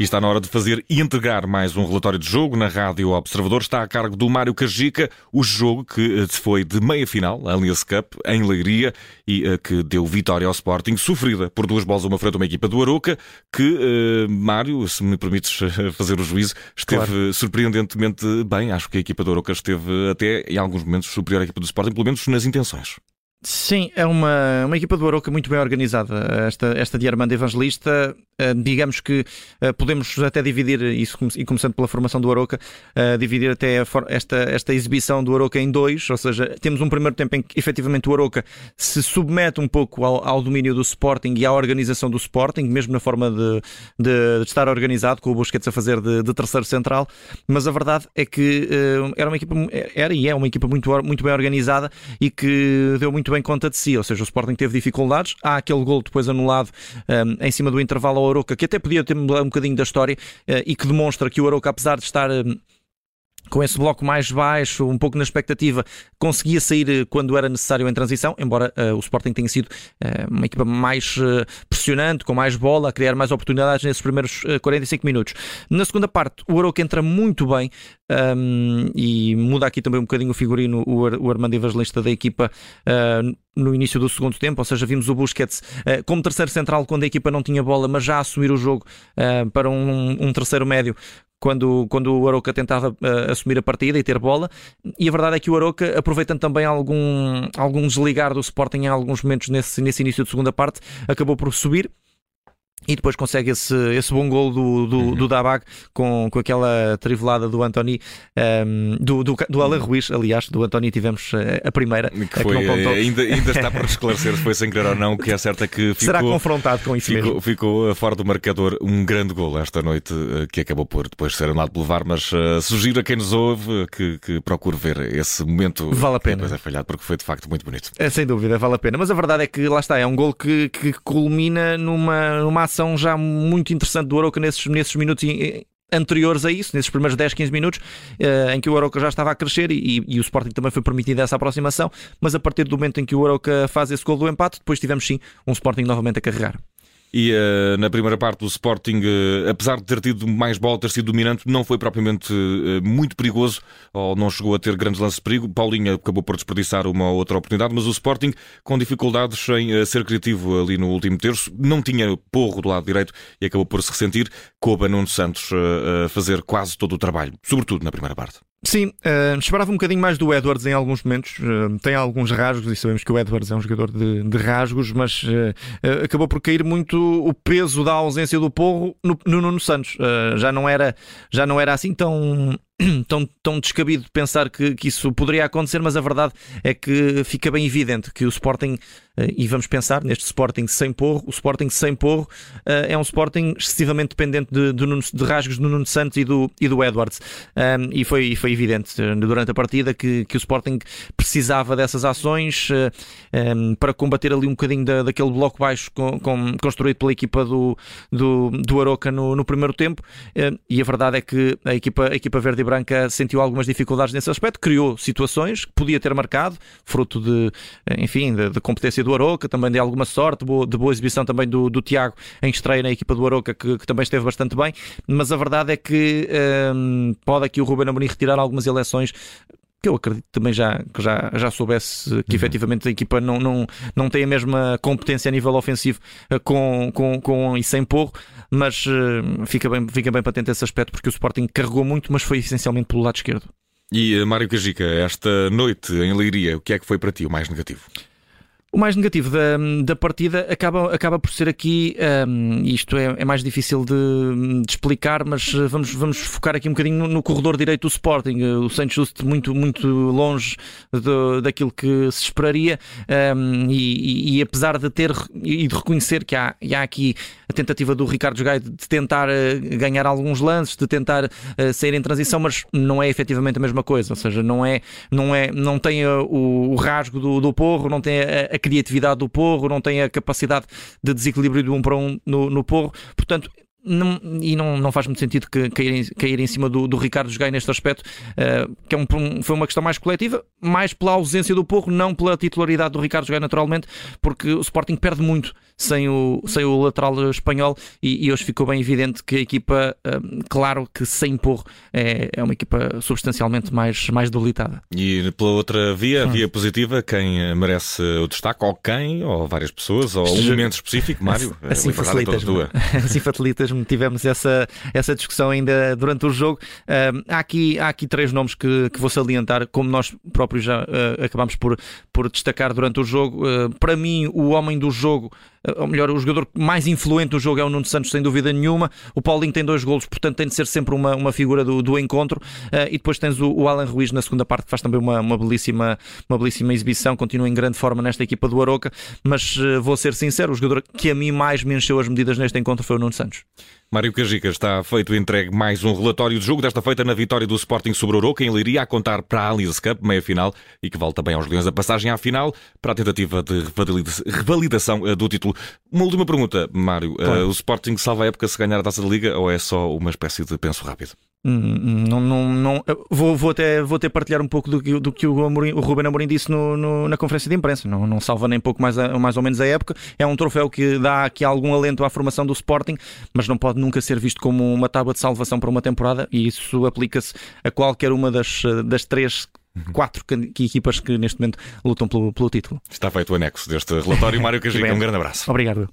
E está na hora de fazer e entregar mais um relatório de jogo na Rádio Observador. Está a cargo do Mário Cajica, o jogo que foi de meia final, a Allianz Cup, em Leiria, e que deu vitória ao Sporting, sofrida por duas bolas uma frente a uma equipa do Aroca, que, Mário, se me permites fazer o juízo, esteve claro. surpreendentemente bem. Acho que a equipa do Aroca esteve até, em alguns momentos, superior à equipa do Sporting, pelo menos nas intenções. Sim, é uma, uma equipa do Aroca muito bem organizada. Esta, esta de Armando Evangelista, eh, digamos que eh, podemos até dividir, isso e começando pela formação do Aroca, eh, dividir até esta, esta exibição do Aroca em dois, ou seja, temos um primeiro tempo em que efetivamente o Aroca se submete um pouco ao, ao domínio do Sporting e à organização do Sporting, mesmo na forma de, de, de estar organizado, com o Busquets a fazer de, de, terceiro central, mas a verdade é que era uma equipa, era e é uma equipa muito, muito bem organizada e que deu muito muito bem conta de si, ou seja, o Sporting teve dificuldades, há aquele gol depois anulado um, em cima do intervalo ao Aroca, que até podia ter um bocadinho da história uh, e que demonstra que o Aroca, apesar de estar. Um, com esse bloco mais baixo, um pouco na expectativa, conseguia sair eh, quando era necessário em transição, embora uh, o Sporting tenha sido uh, uma equipa mais uh, pressionante, com mais bola, a criar mais oportunidades nesses primeiros 45 minutos. Na segunda parte, o Aroca entra muito bem um, e muda aqui também um bocadinho o figurino, o, Ar o Armando Evangelista da equipa no início do segundo tempo, ou seja, vimos o Busquets como terceiro central quando a equipa não tinha bola, mas já assumir o jogo para um, um terceiro médio quando, quando o Aroca tentava uh, assumir a partida e ter bola. E a verdade é que o Aroca, aproveitando também algum, algum desligar do Sporting em alguns momentos nesse, nesse início de segunda parte, acabou por subir e depois consegue esse, esse bom gol do, do, uhum. do Dabag com, com aquela trivelada do Antoni, um, ehm, do, do, do Alain Ruiz, aliás, do Antoni tivemos eh, a primeira. Que foi, que ainda, ainda está por esclarecer se foi sem querer ou não, que é certo é que ficou, Será confrontado com isso ficou, mesmo. Ficou fora do marcador um grande gol esta noite, eh, que acabou por depois ser anulado pelo VAR, mas uh, sugiro a quem nos ouve que, que procure ver esse momento. Vale a pena. Depois é falhado, porque foi de facto muito bonito. É, sem dúvida, vale a pena. Mas a verdade é que lá está, é um gol que, que culmina numa, numa ação já muito interessante do Aroca nesses, nesses minutos anteriores a isso, nesses primeiros 10, 15 minutos, uh, em que o Aroca já estava a crescer e, e, o Sporting também foi permitido essa aproximação, mas a partir do momento em que o Aroca faz esse gol do empate, depois tivemos sim um Sporting novamente a carregar. E uh, na primeira parte do Sporting, uh, apesar de ter tido mais bola, ter sido dominante, não foi propriamente uh, muito perigoso, ou não chegou a ter grandes lances de perigo. Paulinho acabou por desperdiçar uma outra oportunidade, mas o Sporting, com dificuldades em ser criativo ali no último terço, não tinha porro do lado direito e acabou por se ressentir. Coube a Nuno Santos a fazer quase todo o trabalho, sobretudo na primeira parte. Sim, uh, esperava um bocadinho mais do Edwards em alguns momentos. Uh, tem alguns rasgos e sabemos que o Edwards é um jogador de, de rasgos, mas uh, acabou por cair muito o peso da ausência do Porro no, no Nuno Santos. já, não era, já não era assim tão tão, tão descabido pensar que, que isso poderia acontecer, mas a verdade é que fica bem evidente que o Sporting, eh, e vamos pensar neste Sporting sem porro, o Sporting sem porro eh, é um Sporting excessivamente dependente de, de, de rasgos do Nuno Santos e do, e do Edwards. e foi, foi evidente eh, durante a partida que, que o Sporting precisava dessas ações para combater ali um bocadinho da, daquele bloco baixo com, com, construído pela equipa do, do, do Aroca no, no primeiro tempo. e a verdade é que a equipa, a equipa verde e Branca sentiu algumas dificuldades nesse aspecto, criou situações que podia ter marcado, fruto de, enfim, de, competência do Aroca, também de alguma sorte, de boa exibição também do, do Tiago em estreia na equipa do Aroca, que, que também esteve bastante bem, mas a verdade é que hum, pode aqui o Ruben Amorim retirar algumas eleições que eu acredito também já, que já, já soubesse que uhum. efetivamente a equipa não, não, não tem a mesma competência a nível ofensivo eh, com, com, com e sem porro, mas uh, fica, bem, fica bem patente esse aspecto porque o Sporting carregou muito, mas foi essencialmente pelo lado esquerdo. E uh, Mário Cajica, esta noite em Leiria, o que é que foi para ti o mais negativo? O mais negativo da, da partida acaba, acaba por ser aqui, um, isto é, é, mais difícil de, de, explicar, mas eh, vamos, vamos focar aqui um bocadinho no, no corredor direito do Sporting. Eh, o Santos Just muito, muito longe de, daquilo que se esperaria um, e, e, e, apesar de ter e de reconhecer que há, há aqui a tentativa do Ricardo Gaio de tentar uh, ganhar alguns lances, de tentar sair em transição, mas não é efetivamente a mesma coisa, ou seja, não é, não é, não tem o, o, rasgo do, do porro, não tem a, a criatividade do Porro, não tem a capacidade de desequilíbrio de um para um no, no Porro. Portanto, não, e não, não faz muito sentido que, cair, em, cair em cima do, do Ricardo Jogai neste aspecto, uh, que é um, foi uma questão mais coletiva, mais pela ausência do Porro, não pela titularidade do Ricardo Jogai naturalmente, porque o Sporting perde muito sem o, sem o lateral espanhol e, e hoje ficou bem evidente que a equipa, claro que sem empurro, é, é uma equipa substancialmente mais, mais debilitada. E pela outra via, hum. via positiva, quem merece o destaque, ou quem, ou várias pessoas, ou um momento específico, Mário? Assim facilitas-me. assim facilitas-me. Tivemos essa, essa discussão ainda durante o jogo. Uh, há, aqui, há aqui três nomes que, que vou salientar, como nós próprios já uh, acabámos por, por destacar durante o jogo. Uh, para mim, o homem do jogo ou melhor, o jogador mais influente do jogo é o Nuno Santos, sem dúvida nenhuma. O Paulinho tem dois golos, portanto tem de ser sempre uma, uma figura do, do encontro. Uh, e depois tens o, o, Alan Ruiz na segunda parte, que faz também uma, uma, belíssima, uma belíssima exibição, continua em grande forma nesta equipa do Aroca. Mas uh, vou ser sincero, o jogador que a mim mais me encheu as medidas neste encontro foi o Nuno Santos. Mário Cajica está feito entregue mais um relatório de jogo, desta feita na vitória do Sporting sobre o Oroca, em Leiria, a contar para a Allianz Cup, meia-final, e que vale também aos Leões a passagem à final, para a tentativa de revalidação eh, do título. Uma última pergunta, Mário. Claro. Uh, o Sporting salva a época se ganhar a Taça da Liga ou é só uma espécie de penso rápido? Hum, hum, não, não, não, vou, vou, até, vou até partilhar um pouco do que, do que o, Amorim, o Ruben Amorim disse no, no, na conferência de imprensa. Não, não salva nem pouco mais, a, mais ou menos a época. É um troféu que dá aqui algum alento à formação do Sporting, mas não pode nunca ser visto como uma tábua de salvação para uma temporada e isso aplica-se a qualquer uma das, das três quatro equipas que neste momento lutam pelo, pelo título. Está feito o anexo deste relatório. Mário Cajica, um grande abraço. Obrigado.